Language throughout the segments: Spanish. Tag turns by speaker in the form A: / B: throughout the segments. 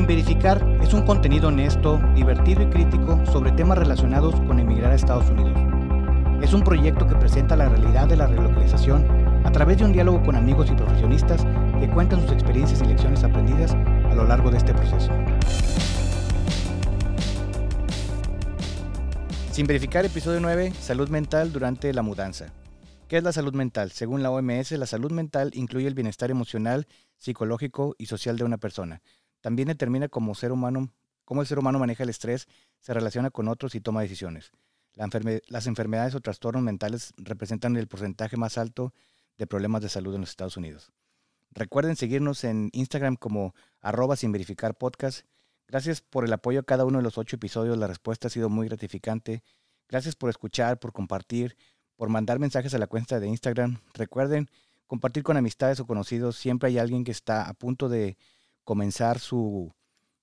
A: Sin Verificar es un contenido honesto, divertido y crítico sobre temas relacionados con emigrar a Estados Unidos. Es un proyecto que presenta la realidad de la relocalización a través de un diálogo con amigos y profesionistas que cuentan sus experiencias y lecciones aprendidas a lo largo de este proceso. Sin verificar episodio 9, salud mental durante la mudanza. ¿Qué es la salud mental? Según la OMS, la salud mental incluye el bienestar emocional, psicológico y social de una persona. También determina cómo, el ser humano maneja el estrés, se relaciona con otros y toma decisiones. las enfermedades o trastornos mentales representan el porcentaje más alto de problemas de salud en los Estados Unidos. Recuerden seguirnos en Instagram como arroba sin verificar. Gracias por el apoyo a cada uno de los ocho episodios. La respuesta ha sido muy gratificante. Gracias por escuchar, por compartir, por mandar mensajes a la cuenta de Instagram. Recuerden compartir con amistades o conocidos. Siempre hay alguien que está a punto de comenzar su,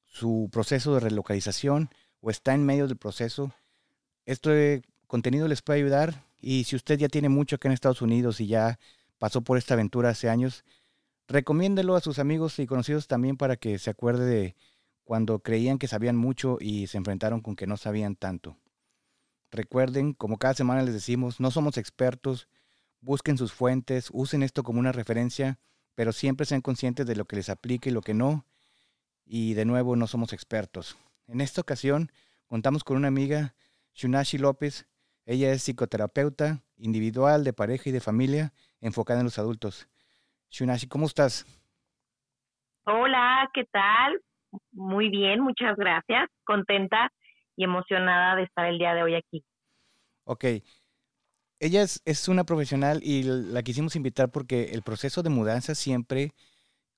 A: su proceso de relocalización o está en medio del proceso. Este contenido les puede ayudar y si usted ya tiene mucho acá en Estados Unidos y ya pasó por esta aventura hace años, recomiéndelo a sus amigos y conocidos también para que se acuerde de cuando creían que sabían mucho y se enfrentaron con que no sabían tanto. Recuerden, como cada semana les decimos, no somos expertos, busquen sus fuentes, usen esto como una referencia, pero siempre sean conscientes de lo que les aplique y lo que no. Y de nuevo, no somos expertos. En esta ocasión, contamos con una amiga, Shunashi López. Ella es psicoterapeuta individual, de pareja y de familia, enfocada en los adultos. Shunashi, ¿cómo estás?
B: Hola, ¿qué tal? Muy bien, muchas gracias. Contenta y emocionada de estar el día de hoy aquí.
A: Ok. Ella es, es una profesional y la quisimos invitar porque el proceso de mudanza siempre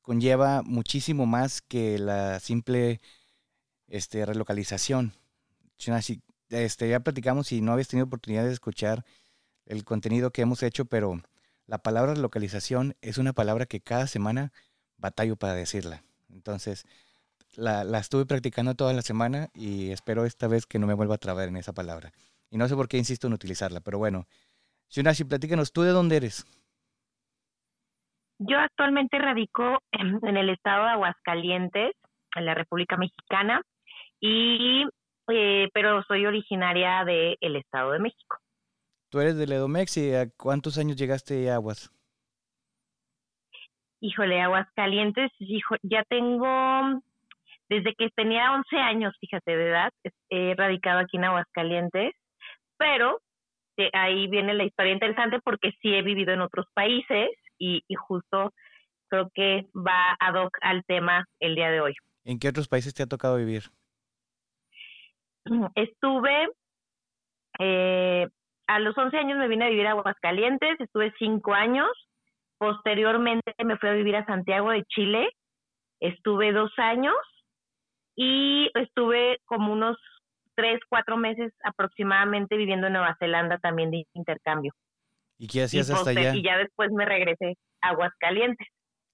A: conlleva muchísimo más que la simple este, relocalización. Este, ya platicamos y no habías tenido oportunidad de escuchar el contenido que hemos hecho, pero la palabra localización es una palabra que cada semana batallo para decirla. Entonces, la, estuve practicando toda la semana y espero esta vez que no me vuelva a trabar en esa palabra. Y no sé por qué insisto en utilizarla, pero bueno. Shunashi, platícanos, ¿tú de dónde eres?
B: Yo actualmente radico en, el estado de Aguascalientes, en la República Mexicana, y eh, pero soy originaria del estado de México.
A: Tú eres de Ledomex y ¿a cuántos años llegaste a Aguas?
B: Híjole, Aguas Calientes, hijo, ya tengo, desde que tenía 11 años, fíjate, de edad, he radicado aquí en Aguascalientes, pero eh, ahí viene la historia interesante porque sí he vivido en otros países y, y justo creo que va ad hoc al tema el día de hoy.
A: ¿En qué otros países te ha tocado vivir?
B: Estuve eh, a los 11 años me vine a vivir a Aguascalientes, estuve cinco años. Posteriormente me fui a vivir a Santiago de Chile, estuve dos años y estuve como unos tres, cuatro meses aproximadamente viviendo en Nueva Zelanda también de intercambio.
A: ¿Y qué hacías hasta allá?
B: Y ya después me regresé a Aguascalientes.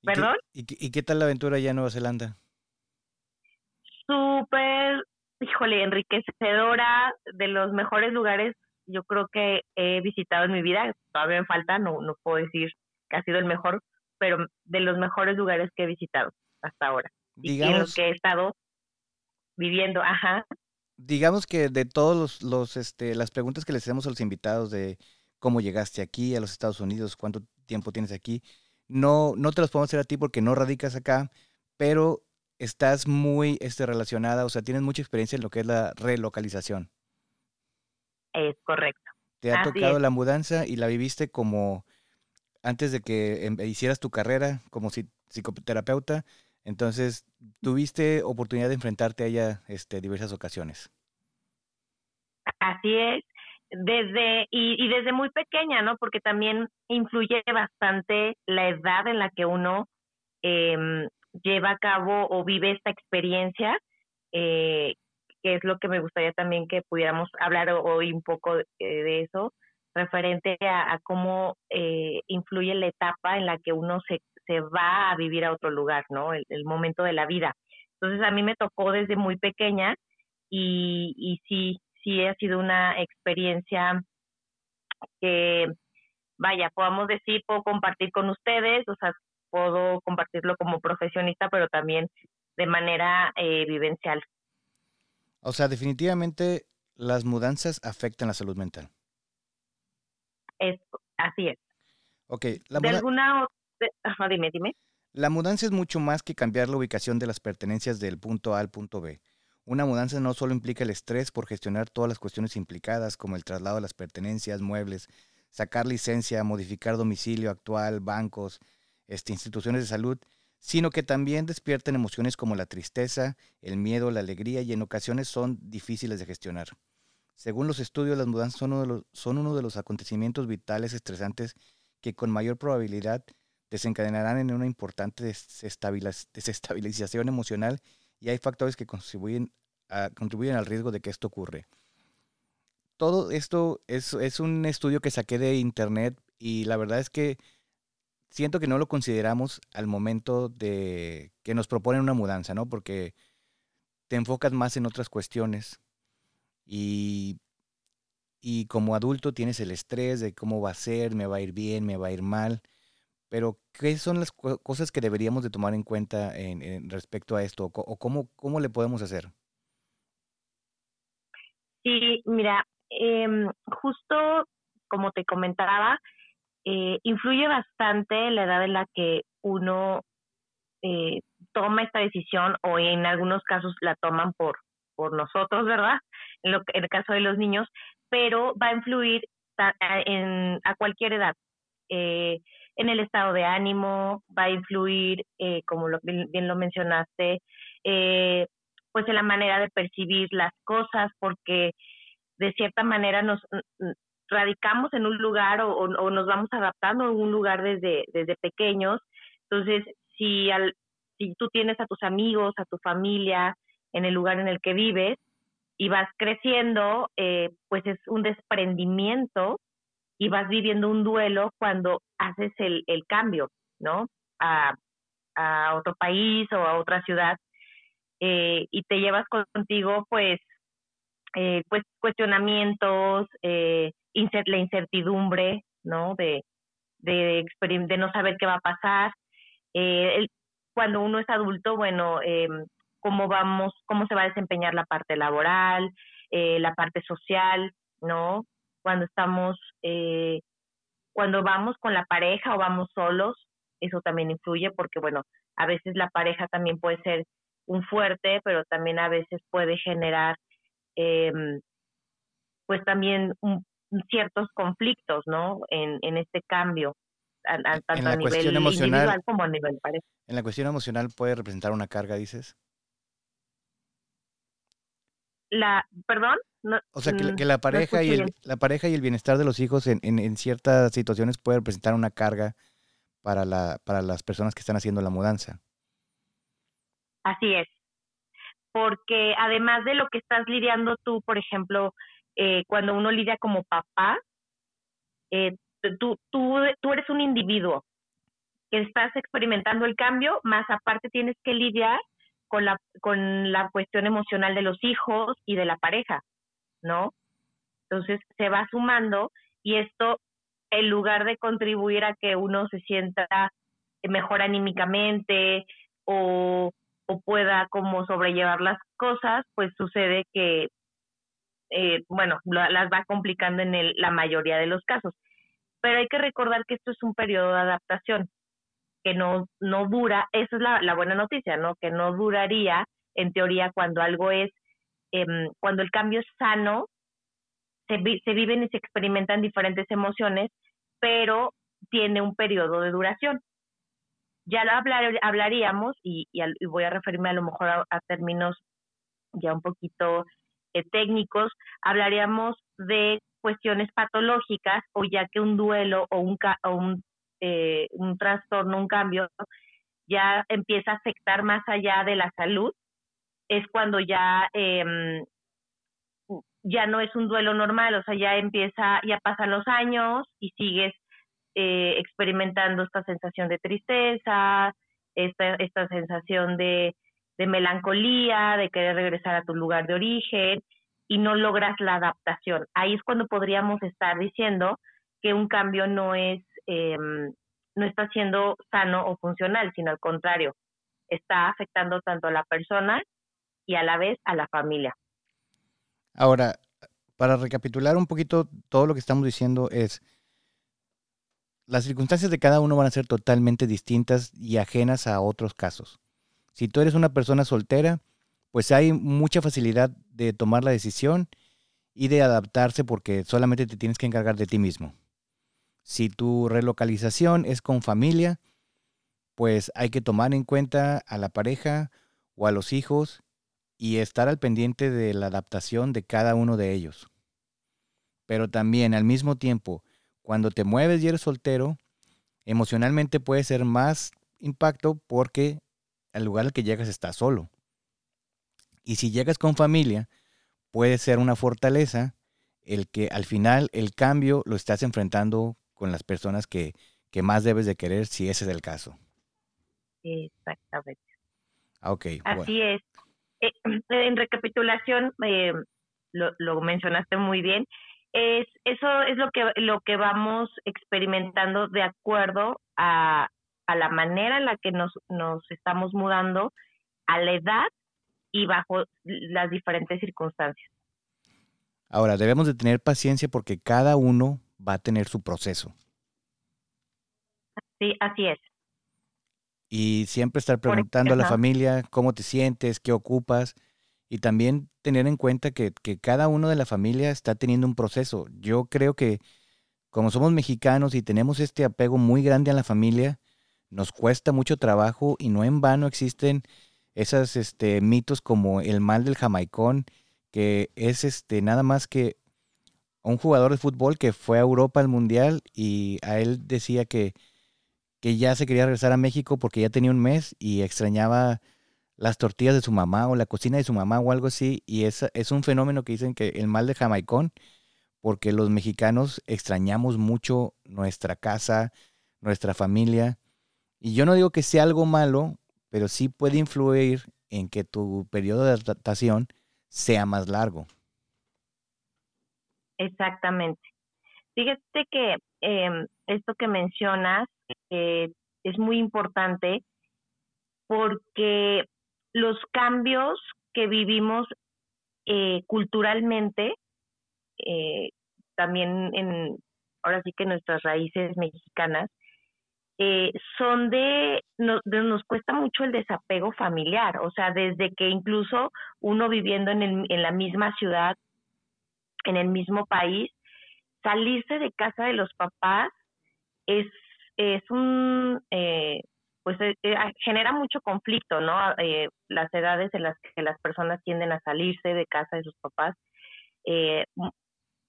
B: ¿Perdón?
A: ¿y, qué, ¿Y qué tal la aventura allá en Nueva Zelanda?
B: Súper, híjole, enriquecedora, de los mejores lugares yo creo que he visitado en mi vida, todavía me falta, no, no puedo decir que ha sido el mejor, pero de los mejores lugares que he visitado hasta ahora. Digamos, y en los que he estado viviendo, ajá.
A: Digamos que de todos los, los, este, las preguntas que les hacemos a los invitados de cómo llegaste aquí a los Estados Unidos, cuánto tiempo tienes aquí, no, no te los podemos hacer a ti porque no radicas acá, pero estás muy este, relacionada, o sea, tienes mucha experiencia en lo que es la relocalización.
B: Es correcto.
A: Te ha tocado la mudanza y la viviste como antes de que em, hicieras tu carrera como psicoterapeuta, entonces tuviste oportunidad de enfrentarte a ella este, diversas ocasiones.
B: Así es, desde y, desde muy pequeña, ¿no? Porque también influye bastante la edad en la que uno eh, lleva a cabo o vive esta experiencia, eh, que es lo que me gustaría también que pudiéramos hablar hoy un poco de, eh, eso, referente a, cómo eh, influye la etapa en la que uno se, se va a vivir a otro lugar, ¿no? El, momento de la vida. Entonces a mí me tocó desde muy pequeña y, y sí, sí ha sido una experiencia que, vaya, podamos decir, puedo compartir con ustedes, o sea, puedo compartirlo como profesionista, pero también de manera eh, vivencial.
A: O sea, definitivamente las mudanzas afectan la salud mental.
B: Es, así es.
A: Ok.
B: La de alguna
A: La mudanza es mucho más que cambiar la ubicación de las pertenencias del punto A al punto B. Una mudanza no solo implica el estrés por gestionar todas las cuestiones implicadas, como el traslado de las pertenencias, muebles, sacar licencia, modificar domicilio actual, bancos, este, instituciones de salud, sino que también despiertan emociones como la tristeza, el miedo, la alegría y en ocasiones son difíciles de gestionar. Según los estudios, las mudanzas son uno de los, son uno de los acontecimientos vitales estresantes que con mayor probabilidad desencadenarán en una importante desestabilización emocional y hay factores que contribuyen, al riesgo de que esto ocurre. Todo esto es, es un estudio que saqué de internet y la verdad es que siento que no lo consideramos al momento de que nos proponen una mudanza, ¿no? Porque te enfocas más en otras cuestiones y, y como adulto tienes el estrés de cómo va a ser, me va a ir bien, me va a ir mal. Pero, ¿qué son las cosas que deberíamos de tomar en cuenta en, respecto a esto? ¿O cómo, cómo le podemos hacer?
B: Sí, mira, em, justo como te comentaba, eh, influye bastante la edad en la que uno eh, toma esta decisión o en algunos casos la toman por, por nosotros, ¿verdad? En, lo, en el caso de los niños, pero va a influir en, a cualquier edad. Eh, en el estado de ánimo, va a influir, eh, como lo, bien lo mencionaste, eh, pues en la manera de percibir las cosas, porque de cierta manera nos radicamos en un lugar o, nos vamos adaptando en un lugar desde, desde pequeños. Entonces, si, al, si tú tienes a tus amigos, a tu familia en el lugar en el que vives y vas creciendo, eh, pues es un desprendimiento y vas viviendo un duelo cuando haces el, el cambio, ¿no? A, a otro país o a otra ciudad eh, y te llevas contigo pues eh, pues cuestionamientos eh, la incertidumbre no de de, de no saber qué va a pasar. Eh, cuando uno es adulto bueno eh, cómo vamos cómo se va a desempeñar la parte laboral eh, la parte social no cuando estamos, eh, cuando vamos con la pareja o vamos solos, eso también influye porque, bueno, a veces la pareja también puede ser un fuerte, pero también a veces puede generar, eh, pues también ciertos conflictos, ¿no? En, en este cambio, tanto a nivel individual como a nivel pareja.
A: En la cuestión emocional puede representar una carga, dices.
B: La, perdón
A: o sea, que, que la, pareja y el, la pareja y el bienestar de los hijos en, en, ciertas situaciones puede representar una carga para, la, para las personas que están haciendo la mudanza.
B: Así es. Porque además de lo que estás lidiando tú, por ejemplo, eh, cuando uno lidia como papá, eh, tú, tú, tú eres un individuo que estás experimentando el cambio, más aparte tienes que lidiar con la, con la cuestión emocional de los hijos y de la pareja. ¿No? Entonces se va sumando y esto, en lugar de contribuir a que uno se sienta mejor anímicamente o, o pueda como sobrellevar las cosas, pues sucede que, eh, bueno, las va complicando en el, la mayoría de los casos. Pero hay que recordar que esto es un periodo de adaptación que no, no dura, esa es la, la buena noticia, ¿no? Que no duraría, en teoría, cuando algo es Em, cuando el cambio es sano, se, se viven y se experimentan diferentes emociones, pero tiene un periodo de duración. Ya lo hablaríamos, y, y, voy a referirme a lo mejor a, términos ya un poquito eh, técnicos, hablaríamos de cuestiones patológicas o ya que un duelo o un, o un, eh, un trastorno, un cambio, ya empieza a afectar más allá de la salud es cuando ya eh, ya no es un duelo normal, o sea, ya empieza, ya pasan los años y sigues eh, experimentando esta sensación de tristeza, esta, esta sensación de, de melancolía, de querer regresar a tu lugar de origen y no logras la adaptación. Ahí es cuando podríamos estar diciendo que un cambio no es, eh, no está siendo sano o funcional, sino al contrario, está afectando tanto a la persona y a la vez a la familia.
A: Ahora, para recapitular un poquito todo lo que estamos diciendo es, las circunstancias de cada uno van a ser totalmente distintas y ajenas a otros casos. Si tú eres una persona soltera, pues hay mucha facilidad de tomar la decisión y de adaptarse porque solamente te tienes que encargar de ti mismo. Si tu relocalización es con familia, pues hay que tomar en cuenta a la pareja o a los hijos y estar al pendiente de la adaptación de cada uno de ellos. Pero también al mismo tiempo, cuando te mueves y eres soltero, emocionalmente puede ser más impacto porque al lugar al que llegas estás solo. Y si llegas con familia, puede ser una fortaleza el que al final el cambio lo estás enfrentando con las personas que, más debes de querer si ese es el caso.
B: Exactamente.
A: Ah, ok.
B: Así es. Eh, en recapitulación, eh, lo, lo, mencionaste muy bien, es, eso es lo que, lo que vamos experimentando de acuerdo a, a la manera en la que nos, nos estamos mudando, a la edad y bajo las diferentes circunstancias.
A: Ahora, debemos de tener paciencia porque cada uno va a tener su proceso.
B: Sí, así es.
A: Y siempre estar preguntando a la familia cómo te sientes, qué ocupas, y también tener en cuenta que, que, cada uno de la familia está teniendo un proceso. Yo creo que como somos mexicanos y tenemos este apego muy grande a la familia, nos cuesta mucho trabajo y no en vano existen esos este, mitos como el mal del jamaicón, que es este, nada más que un jugador de fútbol que fue a Europa al Mundial y a él decía que, que ya se quería regresar a México porque ya tenía un mes y extrañaba las tortillas de su mamá o la cocina de su mamá o algo así. Y es, es un fenómeno que dicen que el mal de jamaicón, porque los mexicanos extrañamos mucho nuestra casa, nuestra familia. Y yo no digo que sea algo malo, pero sí puede influir en que tu periodo de adaptación sea más largo.
B: Exactamente. Fíjate que em, esto que mencionas eh, es muy importante porque los cambios que vivimos eh, culturalmente, eh, también en, ahora sí que nuestras raíces mexicanas, eh, son de, nos cuesta mucho el desapego familiar, o sea, desde que incluso uno viviendo en, el, en la misma ciudad, en el mismo país, salirse de casa de los papás es, es un, eh, pues eh, genera mucho conflicto, ¿no? las edades en las que las personas tienden a salirse de casa de sus papás,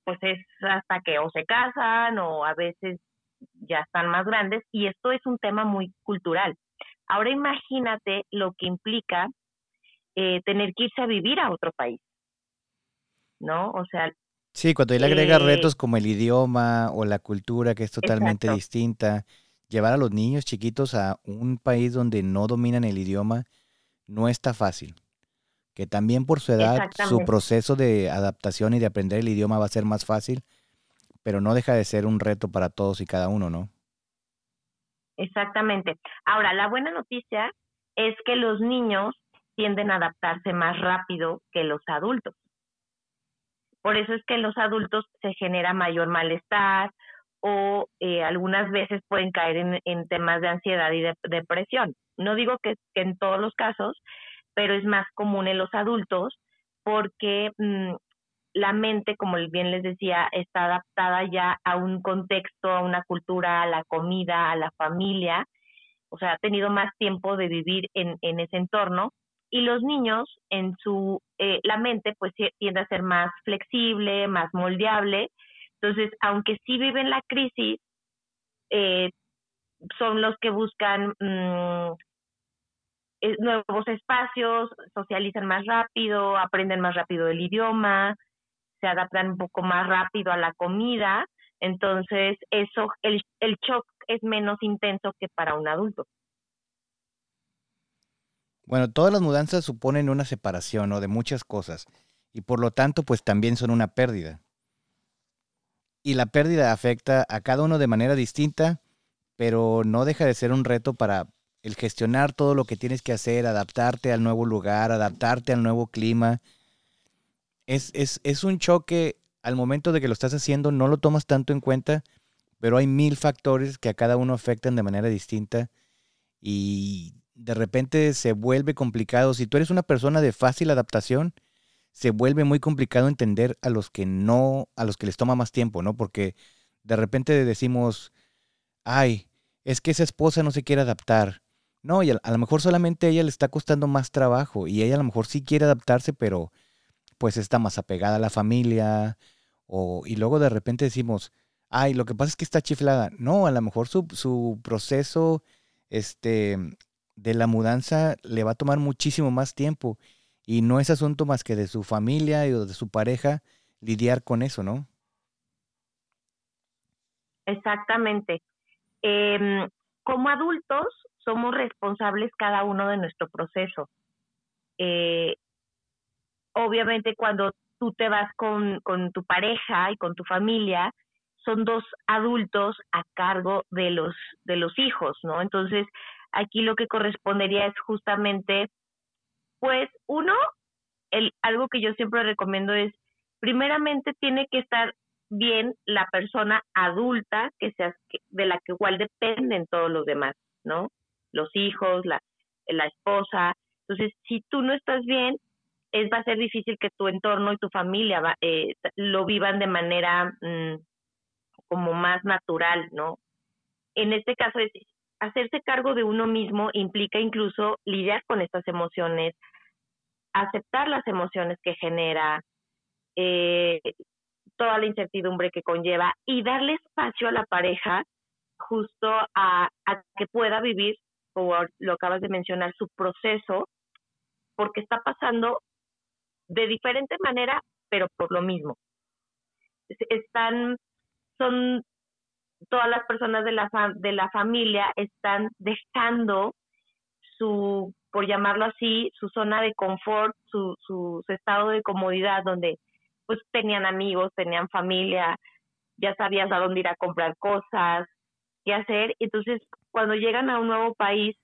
B: pues es hasta que o se casan o a veces ya están más grandes y esto es un tema muy cultural. Ahora imagínate lo que implica eh, tener que irse a vivir a otro país, ¿no? O sea...
A: Sí, cuando él agrega eh, retos como el idioma o la cultura que es totalmente distinta, llevar a los niños chiquitos a un país donde no dominan el idioma no está fácil. Que también por su edad, su proceso de adaptación y de aprender el idioma va a ser más fácil, pero no deja de ser un reto para todos y cada uno, ¿no?
B: Exactamente. Ahora, la buena noticia es que los niños tienden a adaptarse más rápido que los adultos. Por eso es que en los adultos se genera mayor malestar o eh, algunas veces pueden caer en, temas de ansiedad y de, depresión. No digo que, en todos los casos, pero es más común en los adultos porque mm, la mente, como bien les decía, está adaptada ya a un contexto, a una cultura, a la comida, a la familia, o sea, ha tenido más tiempo de vivir en, en ese entorno y los niños en su, eh, la mente pues tiende a ser más flexible, más moldeable, entonces, aunque sí viven la crisis, eh, son los que buscan mm, eh, nuevos espacios, socializan más rápido, aprenden más rápido el idioma, se adaptan un poco más rápido a la comida, entonces eso, el, el shock es menos intenso que para un adulto.
A: Bueno, todas las mudanzas suponen una separación o de muchas cosas y por lo tanto pues también son una pérdida. Y la pérdida afecta a cada uno de manera distinta, pero no deja de ser un reto para el gestionar todo lo que tienes que hacer, adaptarte al nuevo lugar, adaptarte al nuevo clima, es, es, es un choque al momento de que lo estás haciendo, no lo tomas tanto en cuenta, pero hay mil factores que a cada uno afectan de manera distinta y de repente se vuelve complicado. Si tú eres una persona de fácil adaptación, se vuelve muy complicado entender a los que no, a los que les toma más tiempo, ¿no? Porque de repente decimos, ay, es que esa esposa no se quiere adaptar. No, y a, lo mejor solamente a ella le está costando más trabajo y ella a lo mejor sí quiere adaptarse, pero pues está más apegada a la familia. O, y luego de repente decimos, ay, lo que pasa es que está chiflada. No, a lo mejor su, su proceso este, de la mudanza le va a tomar muchísimo más tiempo. Y no es asunto más que de su familia y de su pareja lidiar con eso, ¿no?
B: Exactamente. Eh, como adultos somos responsables cada uno de nuestro proceso. Eh, obviamente cuando tú te vas con, con tu pareja y con tu familia, son dos adultos a cargo de los, de los hijos, ¿no? Entonces, aquí lo que correspondería es justamente, pues, uno, el, algo que yo siempre recomiendo es, primeramente tiene que estar bien la persona adulta que sea, de la que igual dependen todos los demás, ¿no? Los hijos, la, la esposa. Entonces, si tú no estás bien, es va a ser difícil que tu entorno y tu familia eh, lo vivan de manera mm, como más natural, ¿no? En este caso es hacerse cargo de uno mismo implica incluso lidiar con estas emociones, aceptar las emociones que genera, eh, toda la incertidumbre que conlleva y darle espacio a la pareja justo a, a que pueda vivir, como lo acabas de mencionar, su proceso, porque está pasando de diferente manera, pero por lo mismo. Están, son todas las personas de la, de la familia están dejando su, por llamarlo así, su zona de confort, su, su, estado de comodidad, donde pues tenían amigos, tenían familia, ya sabías a dónde ir a comprar cosas, qué hacer. Entonces, cuando llegan a un nuevo país,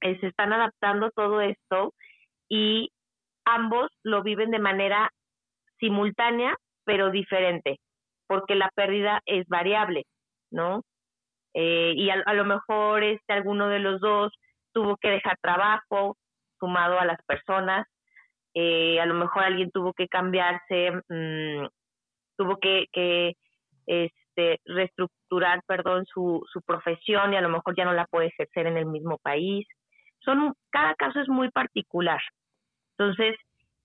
B: eh, se están adaptando todo esto y ambos lo viven de manera simultánea, pero diferente, porque la pérdida es variable, ¿no? Eh, y a, lo mejor este alguno de los dos tuvo que dejar trabajo sumado a las personas, eh, a lo mejor alguien tuvo que cambiarse, mmm, tuvo que, que este, reestructurar, perdón, su, su profesión y a lo mejor ya no la puede ejercer en el mismo país. Son, cada caso es muy particular, entonces,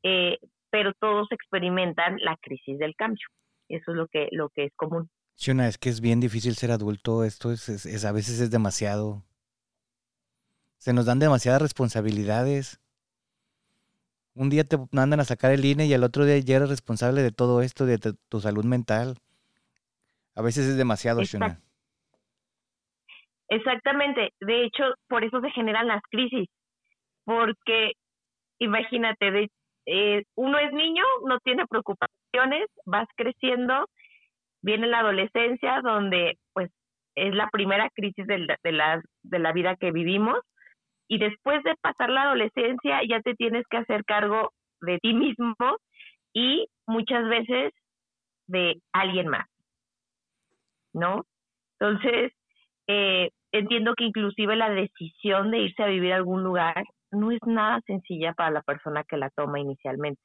B: eh, pero todos experimentan la crisis del cambio. Eso es lo que, lo que es común.
A: Shuna, es que es bien difícil ser adulto. Esto es, es, a veces es demasiado. Se nos dan demasiadas responsabilidades. Un día te mandan a sacar el INE y al otro día ya eres responsable de todo esto, de tu salud mental. A veces es demasiado, Shuna.
B: Exactamente. De hecho, por eso se generan las crisis. Porque imagínate, de, eh, uno es niño, no tiene vas creciendo, viene la adolescencia donde pues es la primera crisis de la, de la, de la vida que vivimos y después de pasar la adolescencia ya te tienes que hacer cargo de ti mismo y muchas veces de alguien más, ¿no? Entonces, eh, entiendo que inclusive la decisión de irse a vivir a algún lugar no es nada sencilla para la persona que la toma inicialmente.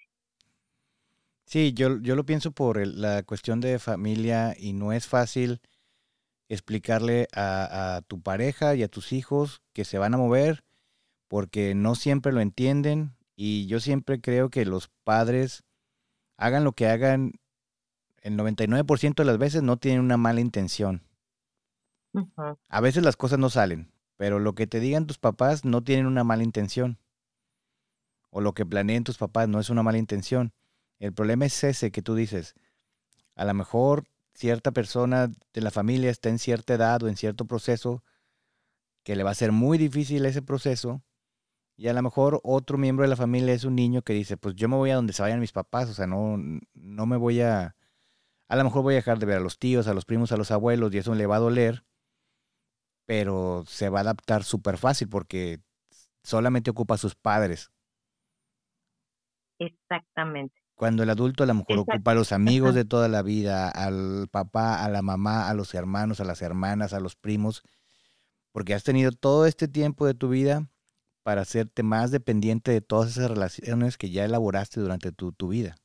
A: Sí, yo, yo lo pienso por la cuestión de familia y no es fácil explicarle a, a, tu pareja y a tus hijos que se van a mover porque no siempre lo entienden y yo siempre creo que los padres hagan lo que hagan, el 99% de las veces no tienen una mala intención. A veces las cosas no salen, pero lo que te digan tus papás no tienen una mala intención. O lo que planeen tus papás no es una mala intención. El problema es ese que tú dices. A lo mejor cierta persona de la familia está en cierta edad o en cierto proceso que le va a ser muy difícil ese proceso. Y a lo mejor otro miembro de la familia es un niño que dice, pues yo me voy a donde se vayan mis papás, o sea, no, no me voy a... A lo mejor voy a dejar de ver a los tíos, a los primos, a los abuelos, y eso le va a doler pero se va a adaptar súper fácil porque solamente ocupa a sus padres.
B: Exactamente.
A: Cuando el adulto a lo mejor ocupa a los amigos de toda la vida, al papá, a la mamá, a los hermanos, a las hermanas, a los primos, porque has tenido todo este tiempo de tu vida para hacerte más dependiente de todas esas relaciones que ya elaboraste durante tu, vida.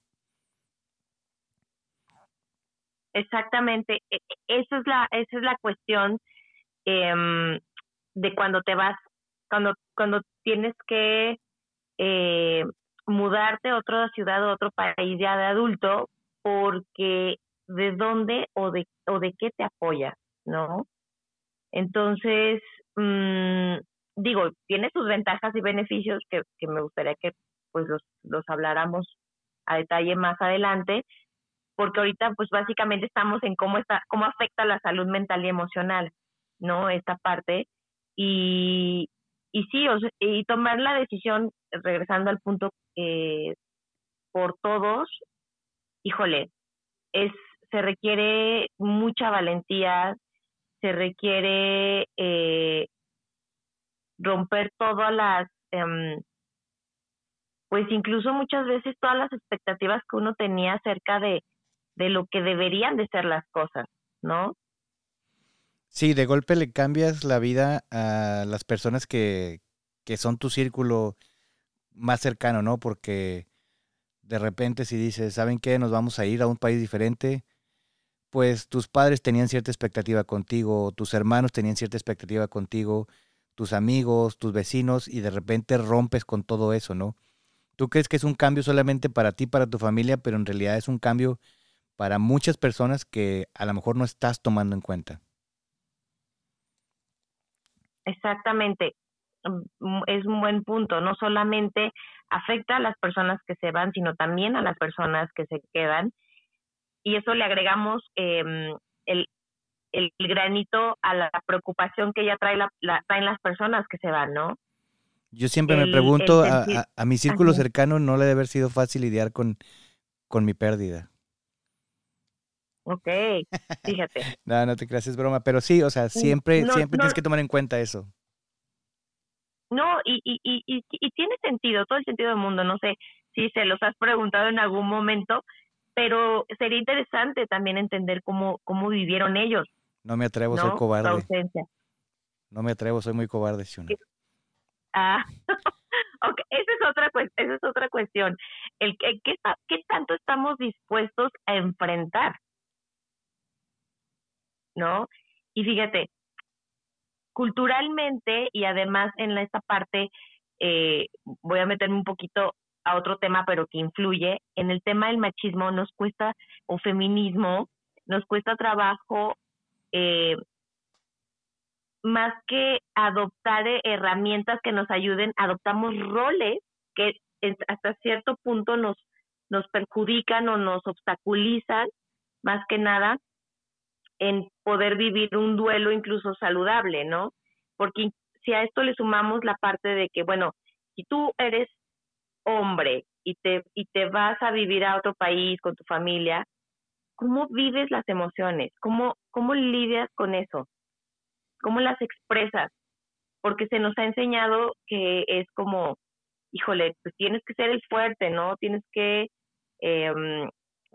B: Exactamente, e, e, esa es la, esa es la cuestión em, de cuando te vas, cuando, cuando tienes que eh, mudarte a otra ciudad o otro país ya de adulto, porque de dónde o de, o de qué te apoyas, ¿no? Entonces, mmm, digo, tiene sus ventajas y beneficios que, que me gustaría que pues los, los habláramos a detalle más adelante, porque ahorita pues básicamente estamos en cómo está, cómo afecta la salud mental y emocional, ¿no? Esta parte. Y, y sí, y tomar la decisión, regresando al punto eh, por todos, híjole, es, se requiere mucha valentía, se requiere eh, romper todas las, em, pues incluso muchas veces todas las expectativas que uno tenía acerca de, de lo que deberían de ser las cosas, ¿no?
A: Sí, de golpe le cambias la vida a las personas que, que son tu círculo más cercano, ¿no? Porque de repente si dices, ¿saben qué? Nos vamos a ir a un país diferente, pues tus padres tenían cierta expectativa contigo, tus hermanos tenían cierta expectativa contigo, tus amigos, tus vecinos, y de repente rompes con todo eso, ¿no? Tú crees que es un cambio solamente para ti, para tu familia, pero en realidad es un cambio para muchas personas que a lo mejor no estás tomando en cuenta.
B: Exactamente. Mm, es un buen punto. No solamente afecta a las personas que se van, sino también a las personas que se quedan. Y eso le agregamos eh, el, el granito a la preocupación que ya trae la, traen las personas que se van, ¿no?
A: Yo siempre me pregunto, a, mi círculo cercano no le debe haber sido fácil lidiar con, con mi pérdida.
B: Ok, fíjate.
A: no, no te creas, es broma, pero sí, o sea, siempre, siempre tienes que tomar en cuenta eso.
B: No, y, y, y, y, tiene sentido, todo el sentido del mundo, no sé si se los has preguntado en algún momento, pero sería interesante también entender cómo, cómo vivieron ellos,
A: no me atrevo, soy cobarde. No me atrevo, soy muy cobarde, Shuna.
B: Ah, ok, esa es otra, esa es otra cuestión. El, ¿qué, ¿Qué tanto estamos dispuestos a enfrentar? ¿No? Y fíjate, culturalmente y además en esta parte, eh, voy a meterme un poquito a otro tema, pero que influye, en el tema del machismo nos cuesta, o feminismo, nos cuesta trabajo eh, más que adoptar herramientas que nos ayuden, adoptamos roles que hasta cierto punto nos, nos perjudican o nos obstaculizan, más que nada, en poder vivir un duelo incluso saludable, ¿no? Porque si a esto le sumamos la parte de que, bueno, si tú eres hombre y te, y te vas a vivir a otro país con tu familia, ¿cómo vives las emociones? ¿Cómo, cómo lidias con eso? ¿Cómo las expresas? Porque se nos ha enseñado que es como, híjole, pues tienes que ser el fuerte, ¿no? Tienes que em,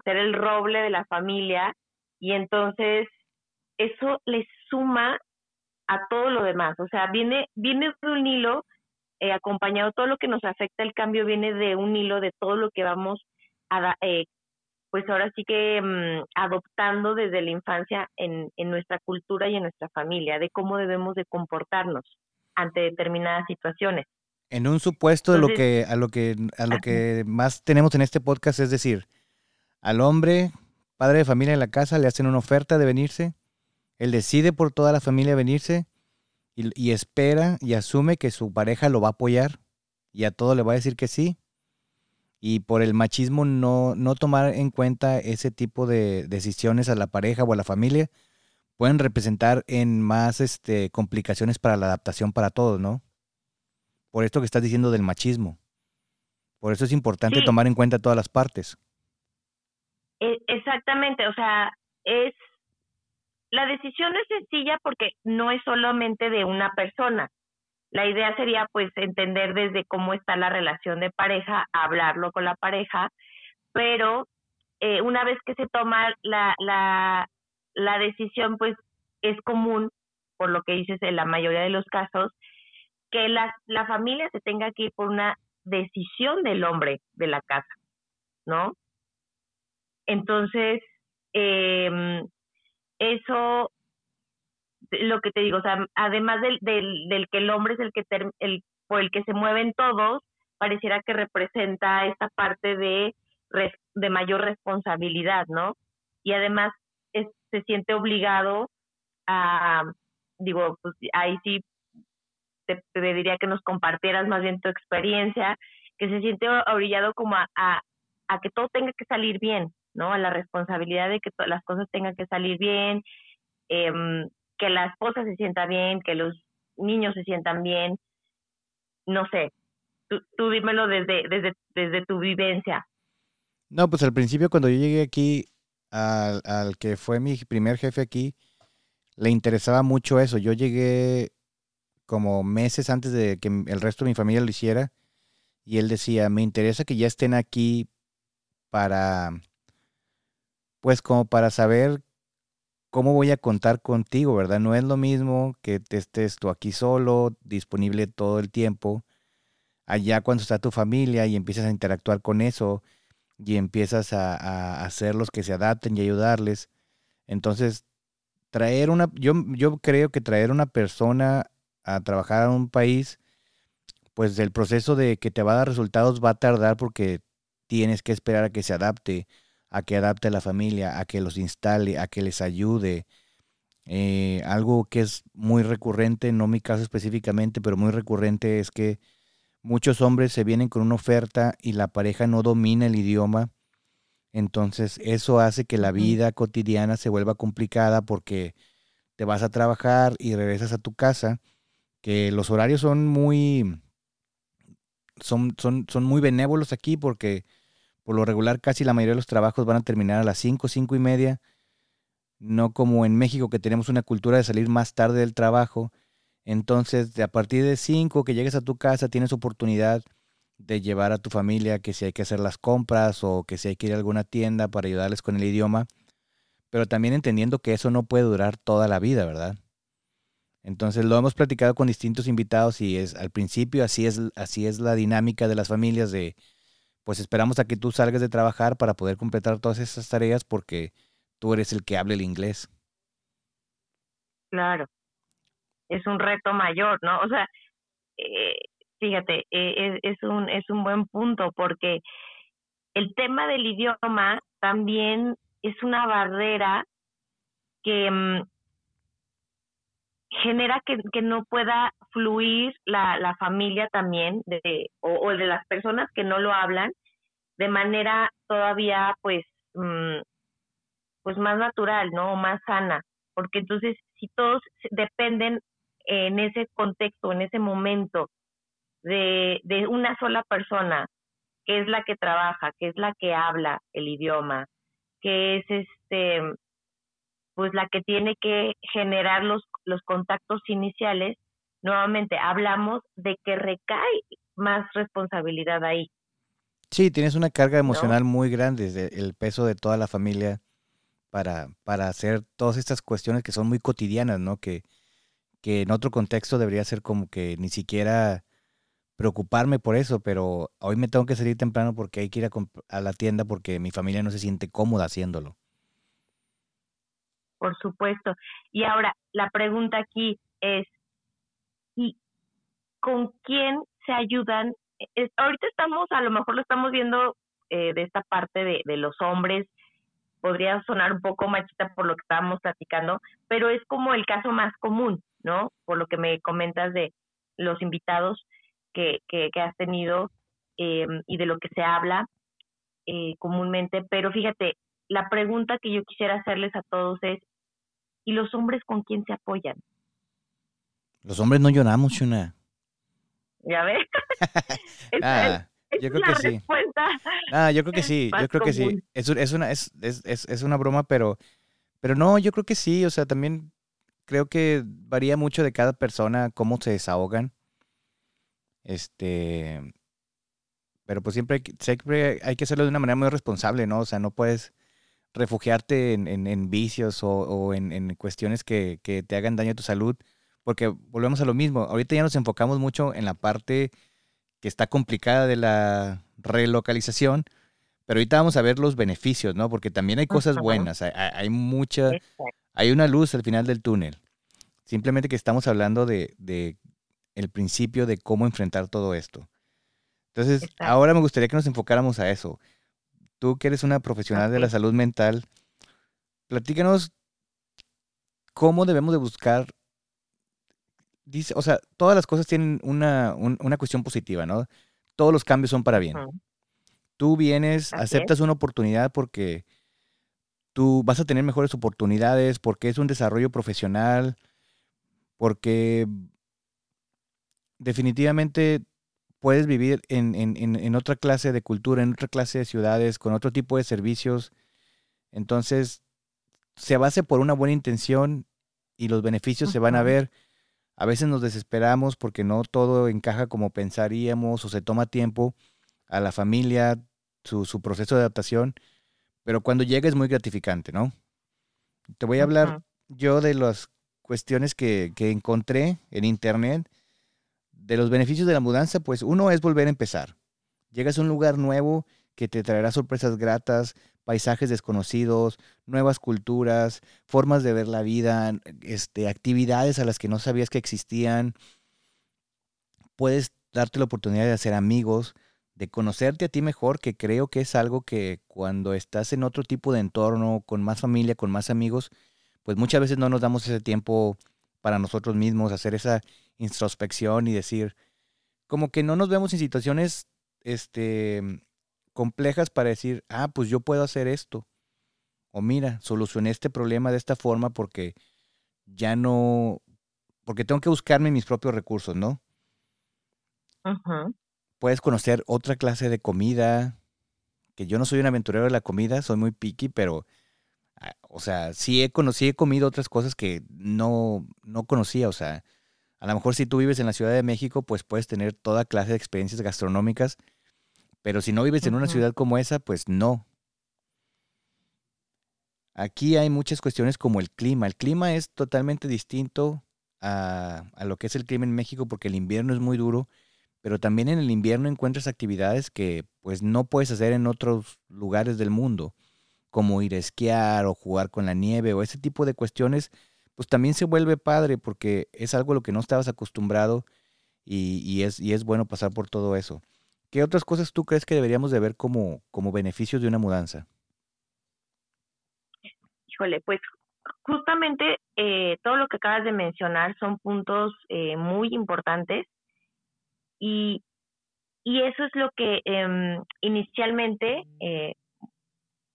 B: ser el roble de la familia y entonces eso le suma a todo lo demás. O sea, viene, viene de un hilo eh, acompañado, todo lo que nos afecta el cambio viene de un hilo de todo lo que vamos a, eh, pues ahora sí que mm, adoptando desde la infancia en, en nuestra cultura y en nuestra familia, de cómo debemos de comportarnos ante determinadas situaciones.
A: En un supuesto de lo que a lo que a lo que más tenemos en este podcast es decir, al hombre, padre de familia en la casa le hacen una oferta de venirse, él decide por toda la familia venirse y, y espera y asume que su pareja lo va a apoyar y a todo le va a decir que sí y por el machismo no, no tomar en cuenta ese tipo de decisiones a la pareja o a la familia pueden representar en más este, complicaciones para la adaptación para todos, ¿no? Por esto que estás diciendo del machismo. Por eso es importante tomar en cuenta todas las partes.
B: E, exactamente, o sea, es la decisión es sencilla porque no es solamente de una persona. La idea sería pues entender desde cómo está la relación de pareja, hablarlo con la pareja, pero eh, una vez que se toma la, la, la decisión, pues es común, por lo que dices en la mayoría de los casos, que la, la familia se tenga que ir por una decisión del hombre de la casa, ¿no? Entonces, eh, eso, lo que te digo, o sea, además del, del, del que el hombre es el que el, por el que se mueven todos, pareciera que representa esta parte de, de mayor responsabilidad, ¿no? Y además se siente obligado a, digo, pues ahí sí te, pediría que nos compartieras más bien tu experiencia, que se siente orillado como a, a que todo tenga que salir bien, ¿no? A la responsabilidad de que las cosas tengan que salir bien, em, que la esposa se sienta bien, que los niños se sientan bien, no sé, tú, dímelo desde, desde, desde tu vivencia.
A: No, pues al principio cuando yo llegué aquí, al, al que fue mi primer jefe aquí, le interesaba mucho eso. Yo llegué como meses antes de que el resto de mi familia lo hiciera y él decía, me interesa que ya estén aquí para pues como para saber cómo voy a contar contigo, ¿verdad? No es lo mismo que estés tú aquí solo, disponible todo el tiempo, allá cuando está tu familia y empiezas a interactuar con eso y empiezas a, a hacerlos que se adapten y ayudarles. Entonces, traer una, yo, yo creo que traer una persona a trabajar a un país, pues el proceso de que te va a dar resultados va a tardar porque tienes que esperar a que se adapte a que adapte a la familia, a que los instale, a que les ayude. Eh, algo que es muy recurrente, no mi caso específicamente, pero muy recurrente es que muchos hombres se vienen con una oferta y la pareja no domina el idioma. Entonces eso hace que la vida cotidiana se vuelva complicada porque te vas a trabajar y regresas a tu casa, que los horarios son muy, son, son, son muy benévolos aquí porque por lo regular, casi la mayoría de los trabajos van a terminar a las 5, 5 y media. No como en México que tenemos una cultura de salir más tarde del trabajo. Entonces, a partir de 5 que llegues a tu casa, tienes oportunidad de llevar a tu familia, que si hay que hacer las compras o que si hay que ir a alguna tienda para ayudarles con el idioma. Pero también entendiendo que eso no puede durar toda la vida, ¿verdad? Entonces lo hemos platicado con distintos invitados y es al principio así es así es la dinámica de las familias de pues esperamos a que tú salgas de trabajar para poder completar todas esas tareas porque tú eres el que hable el inglés.
B: Claro, es un reto mayor, ¿no? O sea, eh, fíjate, eh, es, un, es un buen punto porque el tema del idioma también es una barrera que mm, genera que, que, no pueda fluir la, la familia también de, o, de las personas que no lo hablan de manera todavía pues mm, pues más natural no más sana. Porque entonces si todos dependen en ese contexto en ese momento de, de una sola persona que es la que trabaja que es la que habla el idioma que es este pues la que tiene que generar los, los contactos iniciales, nuevamente hablamos de que recae más responsabilidad ahí.
A: Sí, tienes una carga emocional muy grande, el peso de toda la familia para, para hacer todas estas cuestiones que son muy cotidianas, ¿no? Que, que en otro contexto debería ser como que ni siquiera preocuparme por eso, pero hoy me tengo que salir temprano porque hay que ir a, a la tienda porque mi familia no se siente cómoda haciéndolo
B: por supuesto. Y ahora, la pregunta aquí es, ¿y con quién se ayudan? ahorita estamos, a lo mejor lo estamos viendo eh, de esta parte de, de los hombres, podría sonar un poco machista por lo que estábamos platicando, pero es como el caso más común, ¿no? Por lo que me comentas de los invitados que, que, que has tenido eh, y de lo que se habla eh, comúnmente. Pero fíjate, la pregunta que yo quisiera hacerles a todos es, ¿y los hombres con quién se apoyan?
A: Los hombres no lloramos, Shuna.
B: ¿Ya ves?
A: ah, yo creo que sí. Ah, yo creo que sí, yo creo que sí. Es, es, una, es, es, es una broma, pero Pero no, yo creo que sí, o sea, también creo que varía mucho de cada persona cómo se desahogan. Este, pero pues siempre, siempre hay que hacerlo de una manera muy responsable, ¿no? O sea, no puedes refugiarte en, vicios o, en, cuestiones que, que, te hagan daño a tu salud, porque volvemos a lo mismo. Ahorita ya nos enfocamos mucho en la parte que está complicada de la relocalización, pero ahorita vamos a ver los beneficios, ¿no? Porque también hay cosas buenas, hay, hay mucha, hay una luz al final del túnel. Simplemente que estamos hablando de, de el principio de cómo enfrentar todo esto. Entonces, ahora me gustaría que nos enfocáramos a eso. Tú que eres una profesional de la salud mental, platícanos cómo debemos de buscar dice, o sea, todas las cosas tienen una, una cuestión positiva, ¿no? Todos los cambios son para bien. Tú vienes, aceptas una oportunidad porque tú vas a tener mejores oportunidades, porque es un desarrollo profesional, porque definitivamente puedes vivir en, en, en, otra clase de cultura, en otra clase de ciudades, con otro tipo de servicios. Entonces, se base por una buena intención y los beneficios se van a ver a veces nos desesperamos porque no todo encaja como pensaríamos o se toma tiempo a la familia, su, su proceso de adaptación, pero cuando llega es muy gratificante, ¿no? Te voy a hablar yo de las cuestiones que, que encontré en internet, de los beneficios de la mudanza, pues uno es volver a empezar. Llegas a un lugar nuevo que te traerá sorpresas gratas, paisajes desconocidos, nuevas culturas, formas de ver la vida, este, actividades a las que no sabías que existían. Puedes darte la oportunidad de hacer amigos, de conocerte a ti mejor, que creo que es algo que cuando estás en otro tipo de entorno, con más familia, con más amigos, pues muchas veces no nos damos ese tiempo para nosotros mismos, hacer esa introspección y decir, como que no nos vemos en situaciones este, complejas para decir, ah, pues yo puedo hacer esto. O mira, solucioné este problema de esta forma porque ya no, porque tengo que buscarme mis propios recursos, ¿no? Puedes conocer otra clase de comida, que yo no soy un aventurero de la comida, soy muy picky, pero, o sea, sí he, conocido, he comido otras cosas que no, no conocía, o sea, a lo mejor si tú vives en la Ciudad de México, pues puedes tener toda clase de experiencias gastronómicas pero si no vives en una ciudad como esa, pues no. Aquí hay muchas cuestiones como el clima. El clima es totalmente distinto a, lo que es el clima en México porque el invierno es muy duro, pero también en el invierno encuentras actividades que pues no puedes hacer en otros lugares del mundo, como ir a esquiar o jugar con la nieve o ese tipo de cuestiones, pues también se vuelve padre porque es algo a lo que no estabas acostumbrado y, es, y es bueno pasar por todo eso. ¿Qué otras cosas tú crees que deberíamos de ver como, como beneficios de una mudanza?
B: Híjole, pues justamente eh, todo lo que acabas de mencionar son puntos eh, muy importantes y, y eso es lo que em, inicialmente eh,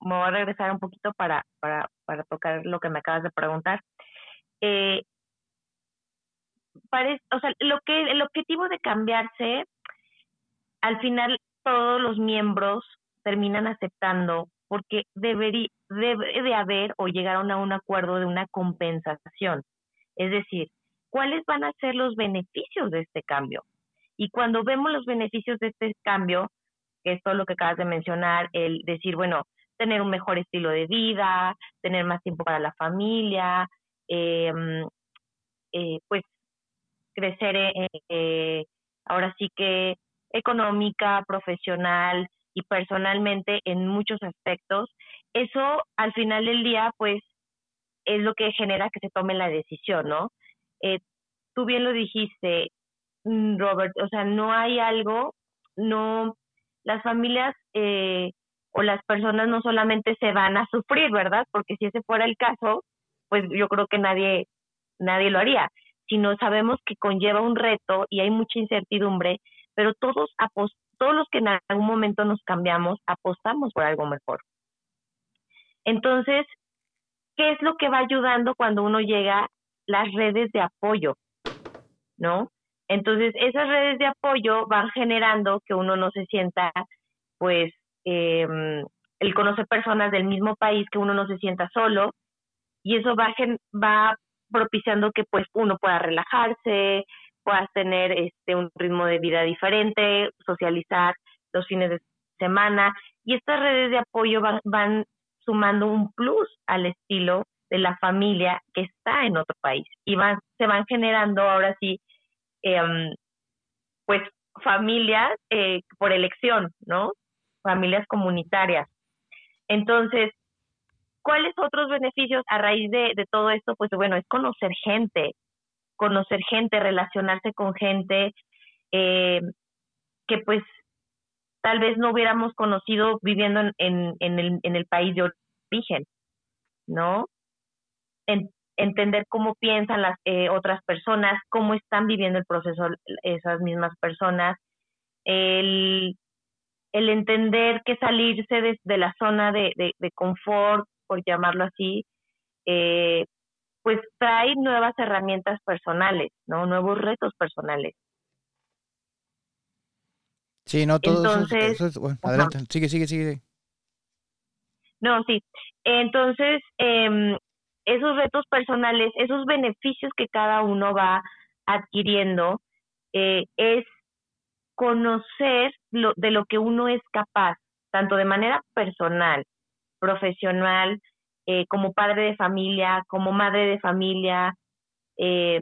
B: me voy a regresar un poquito para, para, para tocar lo que me acabas de preguntar. Eh, o sea, lo que el objetivo de cambiarse al final todos los miembros terminan aceptando porque debería, debe de haber o llegaron a un acuerdo de una compensación. Es decir, ¿cuáles van a ser los beneficios de este cambio? Y cuando vemos los beneficios de este cambio, que es todo lo que acabas de mencionar, el decir, bueno, tener un mejor estilo de vida, tener más tiempo para la familia, em, eh, pues crecer, eh, eh, ahora sí que económica, profesional y personalmente en muchos aspectos, eso al final del día pues es lo que genera que se tome la decisión, ¿no? Eh, tú bien lo dijiste, mm, Robert, o sea, no hay algo, no, las familias eh, o las personas no solamente se van a sufrir, ¿verdad? Porque si ese fuera el caso, pues yo creo que nadie, nadie lo haría, sino sabemos que conlleva un reto y hay mucha incertidumbre pero todos, todos los que en algún momento nos cambiamos, apostamos por algo mejor. Entonces, ¿qué es lo que va ayudando cuando uno llega? Las redes de apoyo, ¿no? Entonces, esas redes de apoyo van generando que uno no se sienta, pues, eh, el conocer personas del mismo país, que uno no se sienta solo, y eso va, va propiciando que pues uno pueda relajarse, puedas tener este un ritmo de vida diferente, socializar los fines de semana y estas redes de apoyo van, van sumando un plus al estilo de la familia que está en otro país y van se van generando ahora sí eh, pues familias eh, por elección, ¿no? Familias comunitarias. Entonces, ¿cuáles otros beneficios a raíz de, todo esto? Pues bueno, es conocer gente, conocer gente, relacionarse con gente eh, que pues tal vez no hubiéramos conocido viviendo en, en, en, el, en el país de origen, ¿no? entender cómo piensan las eh, otras personas, cómo están viviendo el proceso esas mismas personas, el, el entender que salirse de, de la zona de, de, de, confort, por llamarlo así, eh, pues trae nuevas herramientas personales, ¿no? Nuevos retos personales.
A: Sí, no, todo Entonces, eso, es, bueno, adelante, sigue, sigue, sigue.
B: No, sí. Entonces, eh, esos retos personales, esos beneficios que cada uno va adquiriendo, eh, es conocer lo, de lo que uno es capaz, tanto de manera personal, profesional, eh, como padre de familia, como madre de familia, eh,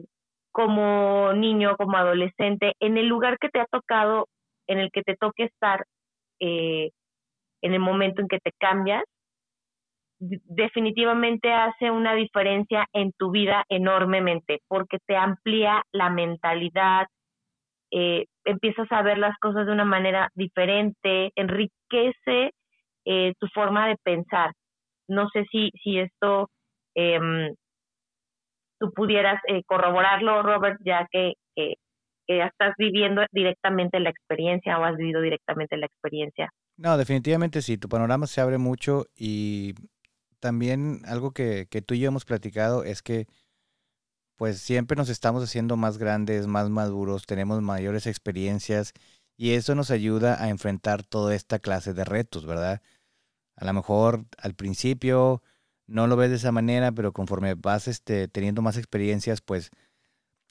B: como niño, como adolescente, en el lugar que te ha tocado, en el que te toque estar, en el momento en que te cambias, definitivamente hace una diferencia en tu vida enormemente porque te amplía la mentalidad, eh, empiezas a ver las cosas de una manera diferente, enriquece eh, tu forma de pensar. No sé si, si esto em, tú pudieras eh, corroborarlo, Robert, ya que, que estás viviendo directamente la experiencia o has vivido directamente la experiencia.
A: No, definitivamente sí, tu panorama se abre mucho y también algo que, tú y yo hemos platicado es que pues siempre nos estamos haciendo más grandes, más maduros, tenemos mayores experiencias y eso nos ayuda a enfrentar toda esta clase de retos, ¿verdad? A lo mejor al principio no lo ves de esa manera, pero conforme vas este, teniendo más experiencias, pues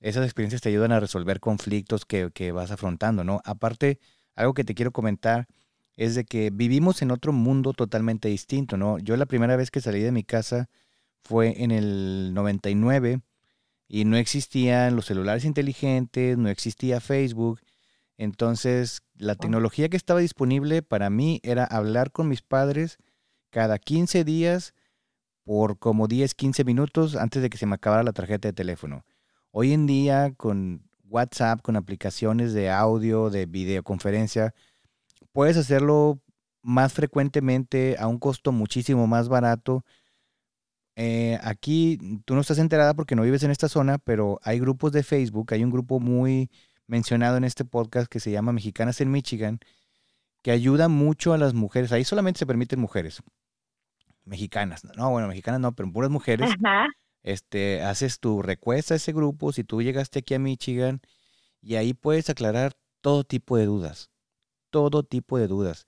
A: esas experiencias te ayudan a resolver conflictos que, que vas afrontando, ¿no? Aparte, algo que te quiero comentar es de que vivimos en otro mundo totalmente distinto, ¿no? Yo la primera vez que salí de mi casa fue en el 99 y no existían los celulares inteligentes, no existía Facebook. Entonces, la tecnología que estaba disponible para mí era hablar con mis padres cada 15 días por como 10, 15 minutos antes de que se me acabara la tarjeta de teléfono. Hoy en día, con WhatsApp, con aplicaciones de audio, de videoconferencia, puedes hacerlo más frecuentemente a un costo muchísimo más barato. Eh, aquí tú no estás enterada porque no vives en esta zona, pero hay grupos de Facebook, hay un grupo muy mencionado en este podcast que se llama Mexicanas en Michigan, que ayuda mucho a las mujeres. Ahí solamente se permiten mujeres mexicanas. No, bueno, mexicanas no, pero puras mujeres. Este, haces tu recuesta a ese grupo si tú llegaste aquí a Michigan y ahí puedes aclarar todo tipo de dudas todo tipo de dudas.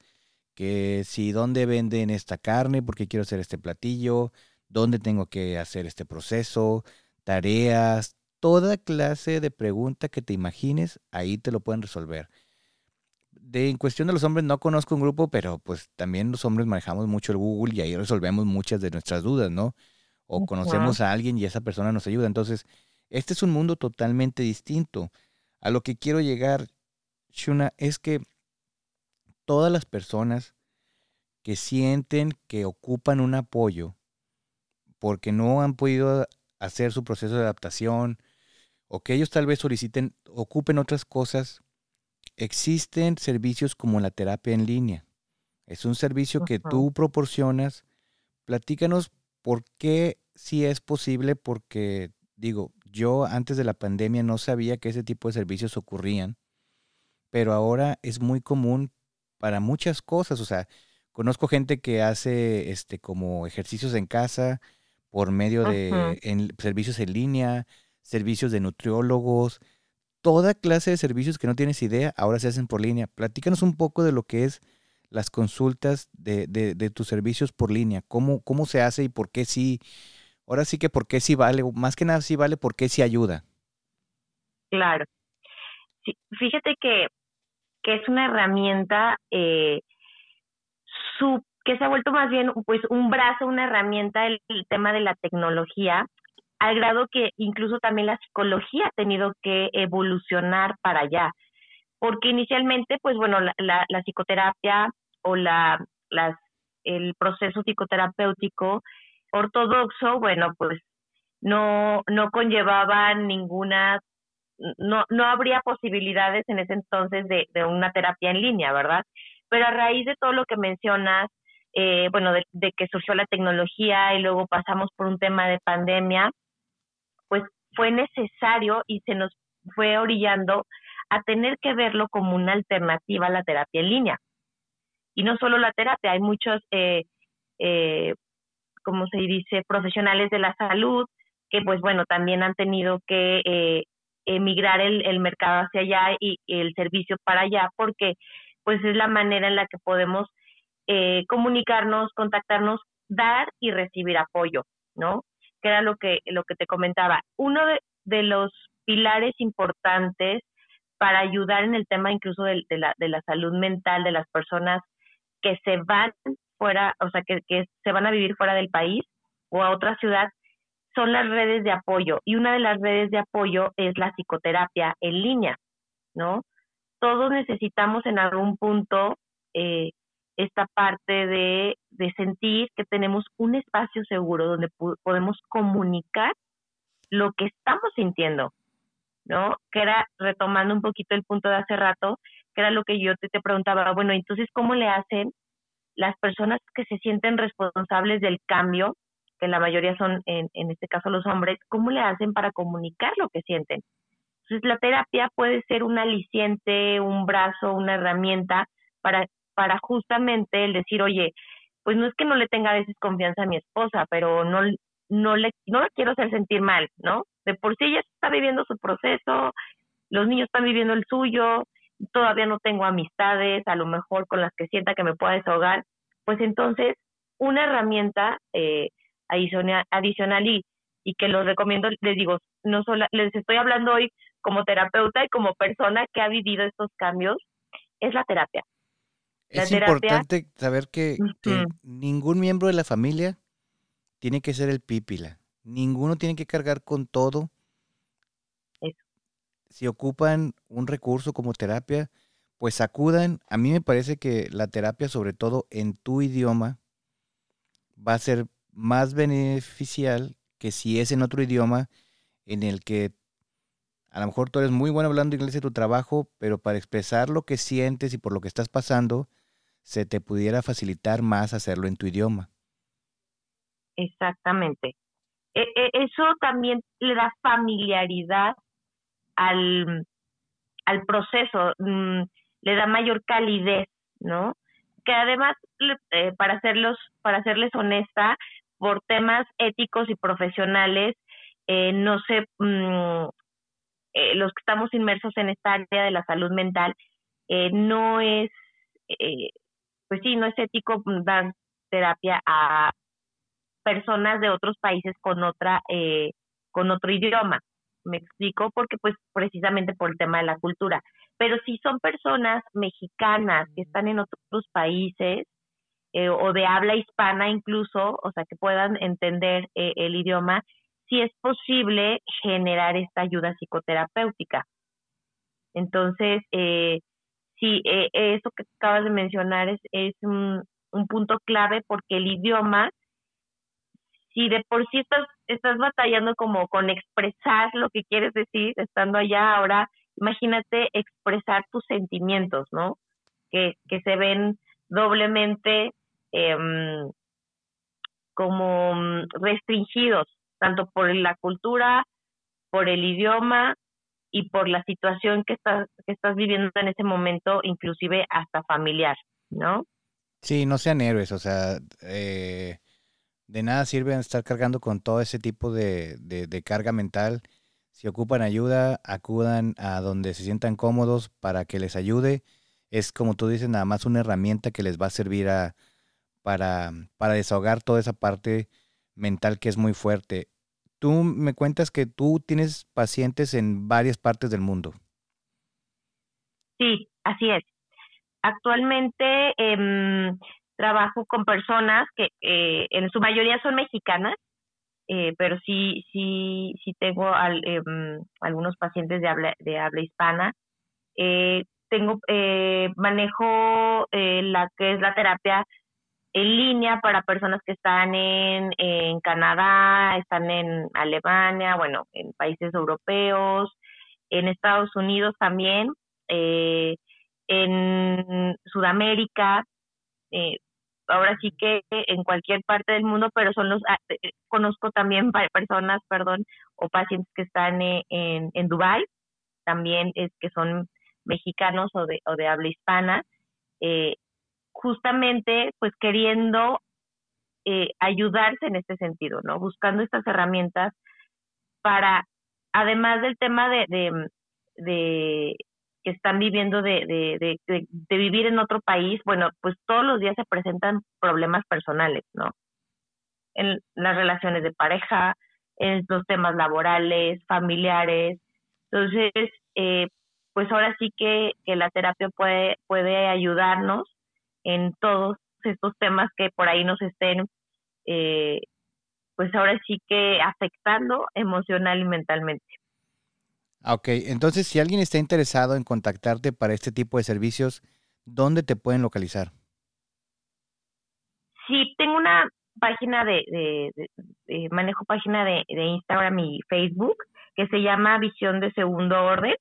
A: Que si dónde venden esta carne, por qué quiero hacer este platillo, dónde tengo que hacer este proceso, tareas, toda clase de pregunta que te imagines, ahí te lo pueden resolver. De, en cuestión de los hombres no conozco un grupo, pero pues también los hombres manejamos mucho el Google y ahí resolvemos muchas de nuestras dudas, ¿no? O conocemos a alguien y esa persona nos ayuda. Entonces, este es un mundo totalmente distinto. A lo que quiero llegar, Shuna, es que todas las personas que sienten que ocupan un apoyo porque no han podido hacer su proceso de adaptación o que ellos tal vez soliciten, ocupen otras cosas, existen servicios como la terapia en línea. Es un servicio que tú proporcionas. Platícanos por qué si es posible, porque digo, yo antes de la pandemia no sabía que ese tipo de servicios ocurrían, pero ahora es muy común para muchas cosas. O sea, conozco gente que hace este como ejercicios en casa por medio de servicios en línea, servicios de nutriólogos, toda clase de servicios que no tienes idea, ahora se hacen por línea. Platícanos un poco de lo que es las consultas de, de, de tus servicios por línea, cómo, cómo se hace y por qué sí. ahora sí que por qué sí vale, más que nada sí vale, por qué sí ayuda.
B: Claro. fíjate que, que es una herramienta eh, que se ha vuelto más bien pues un brazo, una herramienta el, tema de la tecnología, al grado que incluso también la psicología ha tenido que evolucionar para allá. Porque inicialmente, pues bueno, la, la, psicoterapia o la, las, el proceso psicoterapéutico ortodoxo, bueno, pues no, no conllevaba ninguna, no, no habría posibilidades en ese entonces de, de una terapia en línea, ¿verdad? Pero a raíz de todo lo que mencionas, eh, bueno, de, que surgió la tecnología y luego pasamos por un tema de pandemia, pues fue necesario y se nos fue orillando a tener que verlo como una alternativa a la terapia en línea. Y no solo la terapia, hay muchos, eh, eh, como se dice, profesionales de la salud que, pues bueno, también han tenido que eh, emigrar el, el mercado hacia allá y el servicio para allá, porque pues es la manera en la que podemos eh, comunicarnos, contactarnos, dar y recibir apoyo, ¿no? Que era lo que, lo que te comentaba. Uno de, los pilares importantes para ayudar en el tema incluso de, la, de la salud mental de las personas que se van fuera, o sea, que, que se van a vivir fuera del país o a otra ciudad, son las redes de apoyo. Y una de las redes de apoyo es la psicoterapia en línea, ¿no? todos necesitamos en algún punto eh, esta parte de, sentir que tenemos un espacio seguro donde podemos comunicar lo que estamos sintiendo, ¿no? Que era retomando un poquito el punto de hace rato, que era lo que yo te, te preguntaba, bueno, entonces, ¿cómo le hacen las personas que se sienten responsables del cambio, que la mayoría son, en, en este caso los hombres, ¿cómo le hacen para comunicar lo que sienten? Entonces, la terapia puede ser un aliciente, un brazo, una herramienta para, para justamente el decir, oye, pues no es que no le tenga a veces confianza a mi esposa, pero no, no, le, no la quiero hacer sentir mal, ¿no? De por sí ella está viviendo su proceso, los niños están viviendo el suyo, todavía no tengo amistades, a lo mejor con las que sienta que me pueda desahogar, pues entonces una herramienta eh, adicional, adicional y, y que los recomiendo, les digo, no solo, les estoy hablando hoy como terapeuta y como persona que ha vivido estos cambios, es la terapia.
A: Es importante saber que, ningún miembro de la familia tiene que ser el pípila. Ninguno tiene que cargar con todo. Si ocupan un recurso como terapia, pues acudan. A mí me parece que la terapia, sobre todo en tu idioma, va a ser más beneficial que si es en otro idioma en el que a lo mejor tú eres muy bueno hablando inglés de tu trabajo, pero para expresar lo que sientes y por lo que estás pasando, se te pudiera facilitar más hacerlo en tu idioma.
B: Exactamente. E, e, eso también le da familiaridad al, al proceso, mm, le da mayor calidez, ¿no? Que además, eh, para, hacerlos, para serles honesta, por temas éticos y profesionales, eh, no se, mm, eh, los que estamos inmersos en esta área de la salud mental, no es, pues sí, no es ético dar terapia a personas de otros países con otra, con otro idioma. Me explico porque pues precisamente por el tema de la cultura. Pero si son personas mexicanas que están en otros países, o de habla hispana incluso, o sea, que puedan entender el idioma, si es posible generar esta ayuda psicoterapéutica. Entonces, eh, sí, eh, eso que acabas de mencionar es, es un, punto clave porque el idioma, si de por sí estás, estás batallando como con expresar lo que quieres decir estando allá, ahora imagínate expresar tus sentimientos, ¿no? Que, que se ven doblemente em, como mm, restringidos tanto por la cultura, por el idioma y por la situación que estás, que estás viviendo en ese momento, inclusive hasta familiar, ¿no?
A: Sí, no sean héroes, o sea, eh, de nada sirve estar cargando con todo ese tipo de, de, carga mental. Si ocupan ayuda, acudan a donde se sientan cómodos para que les ayude. Es como tú dices, nada más una herramienta que les va a servir a, para, para desahogar toda esa parte mental que es muy fuerte. Tú me cuentas que tú tienes pacientes en varias partes del mundo.
B: Sí, así es. Actualmente em, trabajo con personas que eh, en su mayoría son mexicanas, eh, pero sí, sí, sí tengo em, algunos pacientes de habla, de habla hispana. Eh, tengo, manejo la que es la terapia en línea para personas que están en, en Canadá, están en Alemania, bueno, en países europeos, en Estados Unidos también, eh, en Sudamérica, eh, ahora sí que en cualquier parte del mundo, pero son los, ah, eh, conozco también personas, perdón, o pacientes que están en, en Dubai, también es que son mexicanos o de, o de habla hispana, eh, justamente pues queriendo eh, ayudarse en este sentido, ¿no? Buscando estas herramientas para, además del tema de, de, que están viviendo de, de, de, vivir en otro país, bueno, pues todos los días se presentan problemas personales, ¿no? En las relaciones de pareja, en los temas laborales, familiares. Entonces, eh, pues ahora sí que, que la terapia puede, puede ayudarnos en todos estos temas que por ahí nos estén, eh, pues ahora sí que afectando emocional y mentalmente.
A: Ah, ok, entonces si alguien está interesado en contactarte para este tipo de servicios, ¿dónde te pueden localizar?
B: Sí, tengo una página de, de, manejo página de, de Instagram y Facebook que se llama Visión de Segundo Orden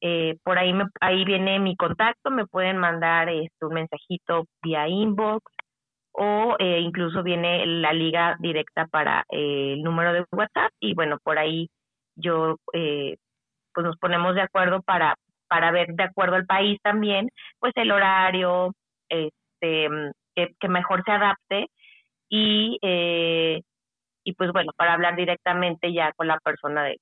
B: eh, por ahí me, ahí viene mi contacto, me pueden mandar este, un mensajito vía inbox o eh, incluso viene la liga directa para eh, el número de WhatsApp y bueno, por ahí yo pues nos ponemos de acuerdo para para ver de acuerdo al país también pues el horario este que, que mejor se adapte y y pues bueno para hablar directamente ya con la persona de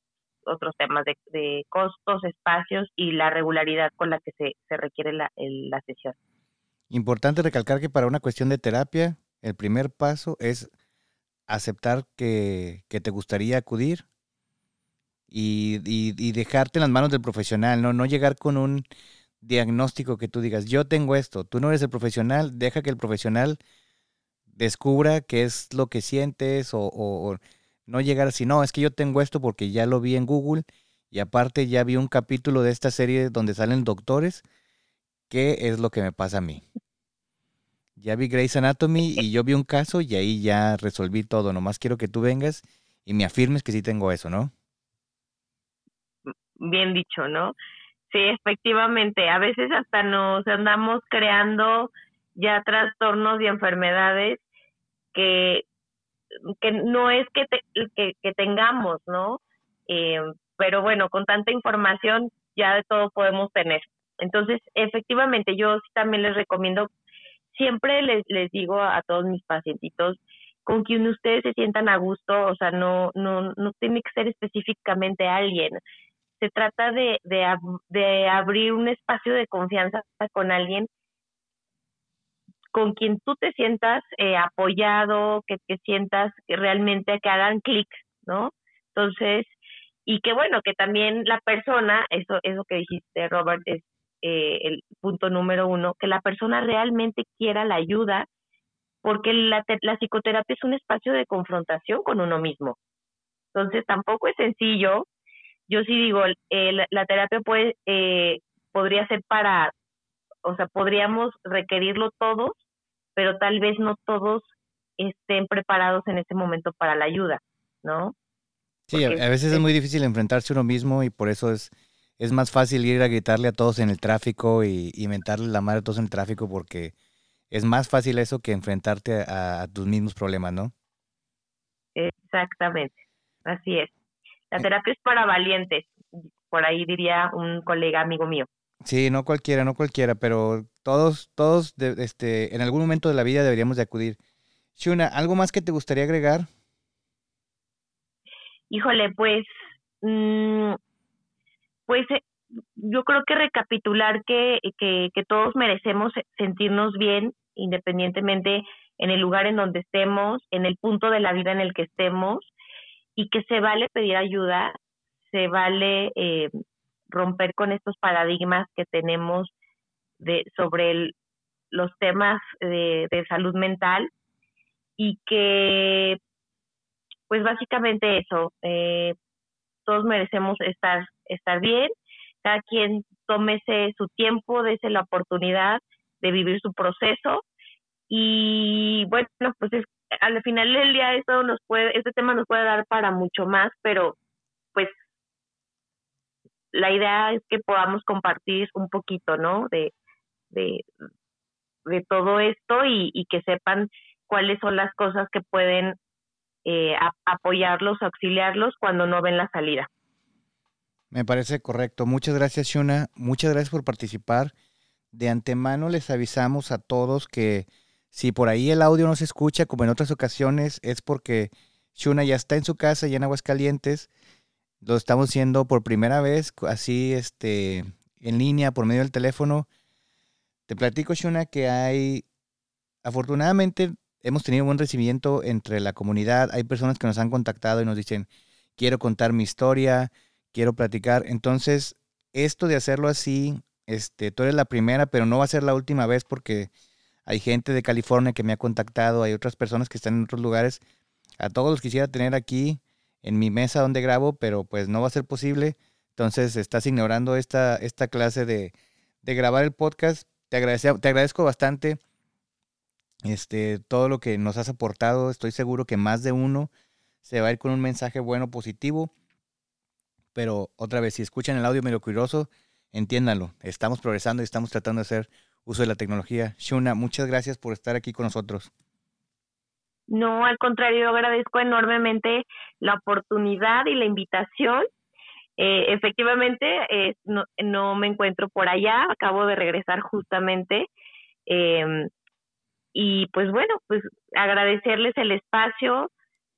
B: otros temas de, costos, espacios y la regularidad con la que se, se requiere la, la sesión.
A: Importante recalcar que para una cuestión de terapia, el primer paso es aceptar que, te gustaría acudir y, y, dejarte en las manos del profesional, ¿no? no llegar con un diagnóstico que tú digas, yo tengo esto, tú no eres el profesional, deja que el profesional descubra qué es lo que sientes o no llegar así, no, es que yo tengo esto porque ya lo vi en Google y aparte ya vi un capítulo de esta serie donde salen doctores, ¿qué es lo que me pasa a mí? Ya vi Grey's Anatomy y yo vi un caso y ahí ya resolví todo, nomás quiero que tú vengas y me afirmes que sí tengo eso, ¿no?
B: Bien dicho, ¿no? Sí, efectivamente, a veces hasta nos andamos creando ya trastornos y enfermedades que que no es que, que, tengamos, ¿no? Eh, pero bueno, con tanta información ya de todo podemos tener. Entonces, efectivamente, yo también les recomiendo, siempre les, les digo a, todos mis pacientitos, con quien ustedes se sientan a gusto, o sea, no, no, no tiene que ser específicamente alguien. Se trata de, de, de abrir un espacio de confianza con alguien con quien tú te sientas eh, apoyado, que te sientas que realmente que hagan clic, ¿no? Entonces, y que bueno, que también la persona, eso, eso que dijiste, Robert, es eh, el punto número uno, que la persona realmente quiera la ayuda, porque la, la psicoterapia es un espacio de confrontación con uno mismo. Entonces, tampoco es sencillo. Yo sí digo, la terapia puede, eh, podría ser para, o sea, podríamos requerirlo todos, pero tal vez no todos estén preparados en ese momento para la ayuda, ¿no?
A: Sí, a veces es muy difícil enfrentarse a uno mismo y por eso es, es más fácil ir a gritarle a todos en el tráfico y, inventarle la madre a todos en el tráfico porque es más fácil eso que enfrentarte a, tus mismos problemas, ¿no?
B: Exactamente, así es. La terapia es para valientes, por ahí diría un colega amigo mío.
A: Sí, no cualquiera, no cualquiera, pero todos, todos, este, en algún momento de la vida deberíamos de acudir. Shuna, ¿algo más que te gustaría agregar?
B: Híjole, pues, mm, pues eh, yo creo que recapitular que, que, que todos merecemos sentirnos bien independientemente en el lugar en donde estemos, en el punto de la vida en el que estemos, y que se vale pedir ayuda, se vale eh, romper con estos paradigmas que tenemos de, sobre los temas de, salud mental y que, pues básicamente eso, eh, todos merecemos estar, estar bien, cada quien tómese su tiempo, dése la oportunidad de vivir su proceso y bueno, pues al final del día esto nos puede, este tema nos puede dar para mucho más, pero pues la idea es que podamos compartir un poquito, ¿no? De, de, de todo esto y, que sepan cuáles son las cosas que pueden eh, apoyarlos, auxiliarlos cuando no ven la salida.
A: Me parece correcto. Muchas gracias, Shuna. Muchas gracias por participar. De antemano les avisamos a todos que si por ahí el audio no se escucha, como en otras ocasiones, es porque Shuna ya está en su casa, ya en Aguascalientes. Lo estamos haciendo por primera vez, así este, en línea, por medio del teléfono. Te platico, Shuna, que hay, afortunadamente, hemos tenido buen recibimiento entre la comunidad. Hay personas que nos han contactado y nos dicen, quiero contar mi historia, quiero platicar. Entonces, esto de hacerlo así, este, tú eres la primera, pero no va a ser la última vez porque hay gente de California que me ha contactado, hay otras personas que están en otros lugares. A todos los quisiera tener aquí en mi mesa donde grabo, pero pues no va a ser posible. Entonces estás ignorando esta, esta clase de, de grabar el podcast. Te, agradezco, te agradezco bastante este, todo lo que nos has aportado. Estoy seguro que más de uno se va a ir con un mensaje bueno, positivo. Pero otra vez, si escuchan el audio medio curioso, entiéndanlo. Estamos progresando y estamos tratando de hacer uso de la tecnología. Shuna, muchas gracias por estar aquí con nosotros.
B: No, al contrario, agradezco enormemente la oportunidad y la invitación. Eh, efectivamente, eh, no, me encuentro por allá, acabo de regresar justamente. Em, y pues bueno, pues agradecerles el espacio.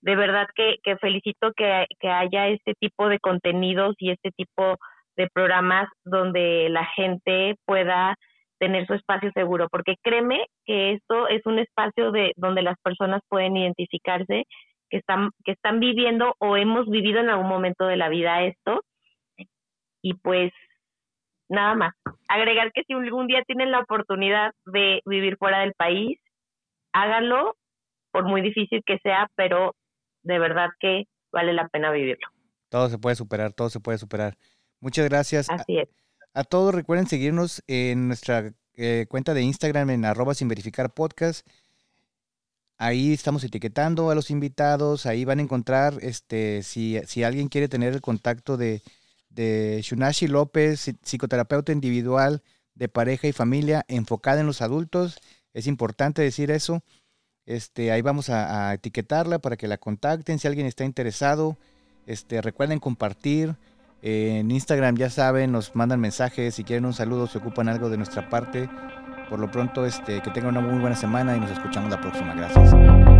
B: De verdad que, que felicito que, que haya este tipo de contenidos y este tipo de programas donde la gente pueda tener su espacio seguro, porque créeme que esto es un espacio de donde las personas pueden identificarse que están que están viviendo o hemos vivido en algún momento de la vida esto. Y pues nada más. Agregar que si algún día tienen la oportunidad de vivir fuera del país háganlo por muy difícil que sea pero de verdad que vale la pena vivirlo.
A: Todo se puede superar todo se puede superar. Muchas gracias.
B: Así es
A: a todos recuerden seguirnos en nuestra eh, cuenta de Instagram en arroba sin verificar podcast. Ahí estamos etiquetando a los invitados, ahí van a encontrar, este, si, si alguien quiere tener el contacto de, de Shunashi López, psicoterapeuta individual de pareja y familia enfocada en los adultos, es importante decir eso. Este, ahí vamos a, a etiquetarla para que la contacten si alguien está interesado. Este, recuerden compartir, en Instagram ya saben, nos mandan mensajes, si quieren un saludo, si ocupan algo de nuestra parte. Por lo pronto, este, que tengan una muy buena semana y nos escuchamos la próxima. Gracias.